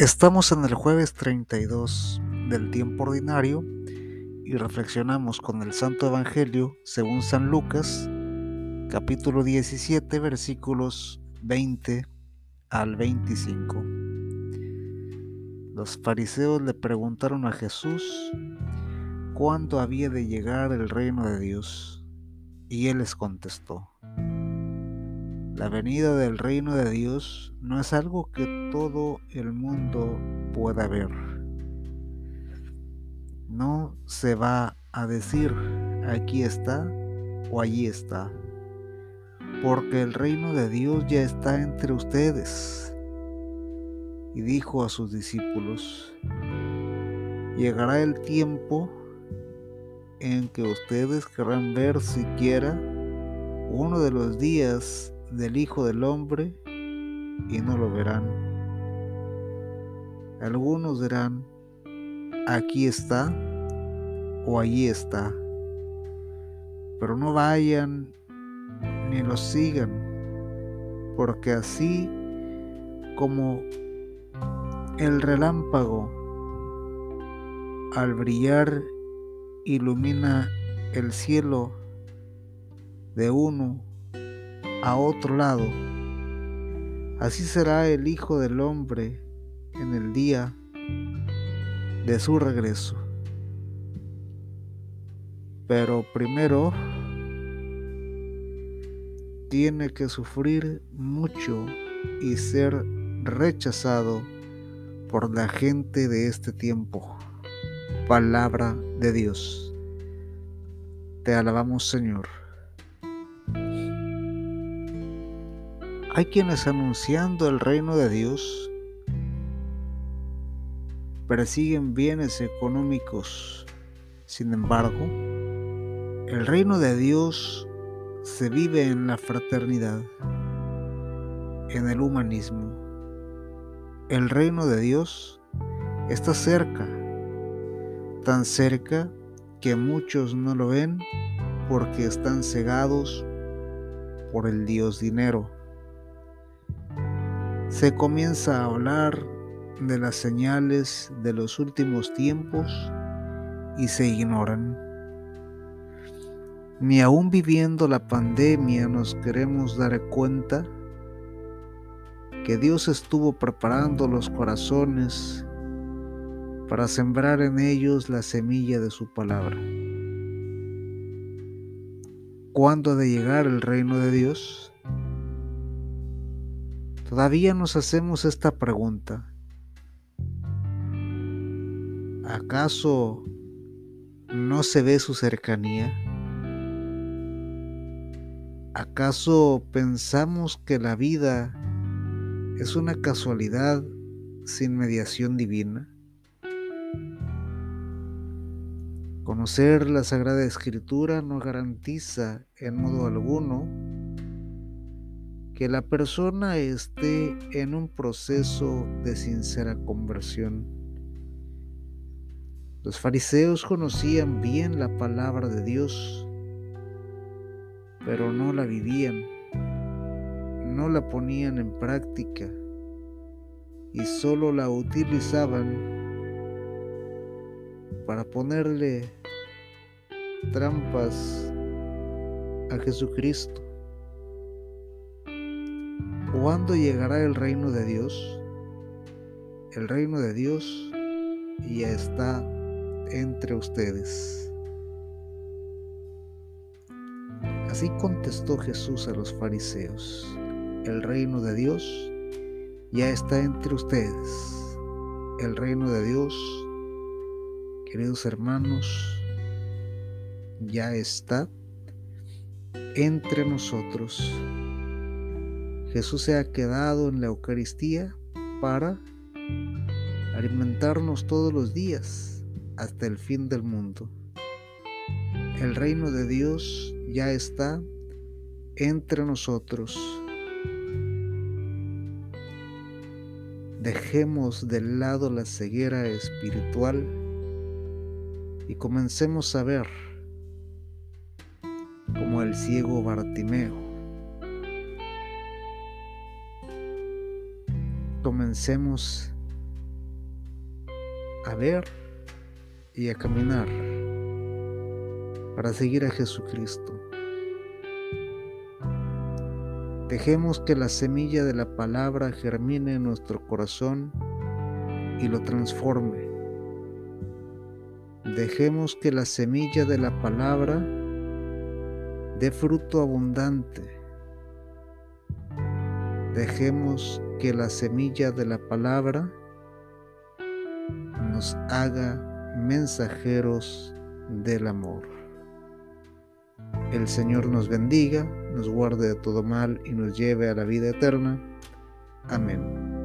Estamos en el jueves 32 del tiempo ordinario y reflexionamos con el Santo Evangelio según San Lucas, capítulo 17, versículos 20 al 25. Los fariseos le preguntaron a Jesús cuándo había de llegar el reino de Dios y él les contestó. La venida del reino de Dios no es algo que todo el mundo pueda ver. No se va a decir aquí está o allí está, porque el reino de Dios ya está entre ustedes. Y dijo a sus discípulos, llegará el tiempo en que ustedes querrán ver siquiera uno de los días del Hijo del Hombre y no lo verán. Algunos dirán, aquí está o allí está, pero no vayan ni lo sigan, porque así como el relámpago al brillar ilumina el cielo de uno a otro lado. Así será el Hijo del Hombre en el día de su regreso. Pero primero tiene que sufrir mucho y ser rechazado por la gente de este tiempo. Palabra de Dios. Te alabamos Señor. Hay quienes anunciando el reino de Dios persiguen bienes económicos. Sin embargo, el reino de Dios se vive en la fraternidad, en el humanismo. El reino de Dios está cerca, tan cerca que muchos no lo ven porque están cegados por el Dios dinero se comienza a hablar de las señales de los últimos tiempos y se ignoran. Ni aún viviendo la pandemia nos queremos dar cuenta que Dios estuvo preparando los corazones para sembrar en ellos la semilla de su palabra. ¿Cuándo ha de llegar el reino de Dios? Todavía nos hacemos esta pregunta. ¿Acaso no se ve su cercanía? ¿Acaso pensamos que la vida es una casualidad sin mediación divina? Conocer la Sagrada Escritura no garantiza en modo alguno que la persona esté en un proceso de sincera conversión. Los fariseos conocían bien la palabra de Dios, pero no la vivían, no la ponían en práctica y solo la utilizaban para ponerle trampas a Jesucristo. ¿Cuándo llegará el reino de Dios? El reino de Dios ya está entre ustedes. Así contestó Jesús a los fariseos. El reino de Dios ya está entre ustedes. El reino de Dios, queridos hermanos, ya está entre nosotros. Jesús se ha quedado en la Eucaristía para alimentarnos todos los días hasta el fin del mundo. El reino de Dios ya está entre nosotros. Dejemos de lado la ceguera espiritual y comencemos a ver como el ciego Bartimeo comencemos a ver y a caminar para seguir a Jesucristo. Dejemos que la semilla de la palabra germine en nuestro corazón y lo transforme. Dejemos que la semilla de la palabra dé fruto abundante. Dejemos que la semilla de la palabra nos haga mensajeros del amor. El Señor nos bendiga, nos guarde de todo mal y nos lleve a la vida eterna. Amén.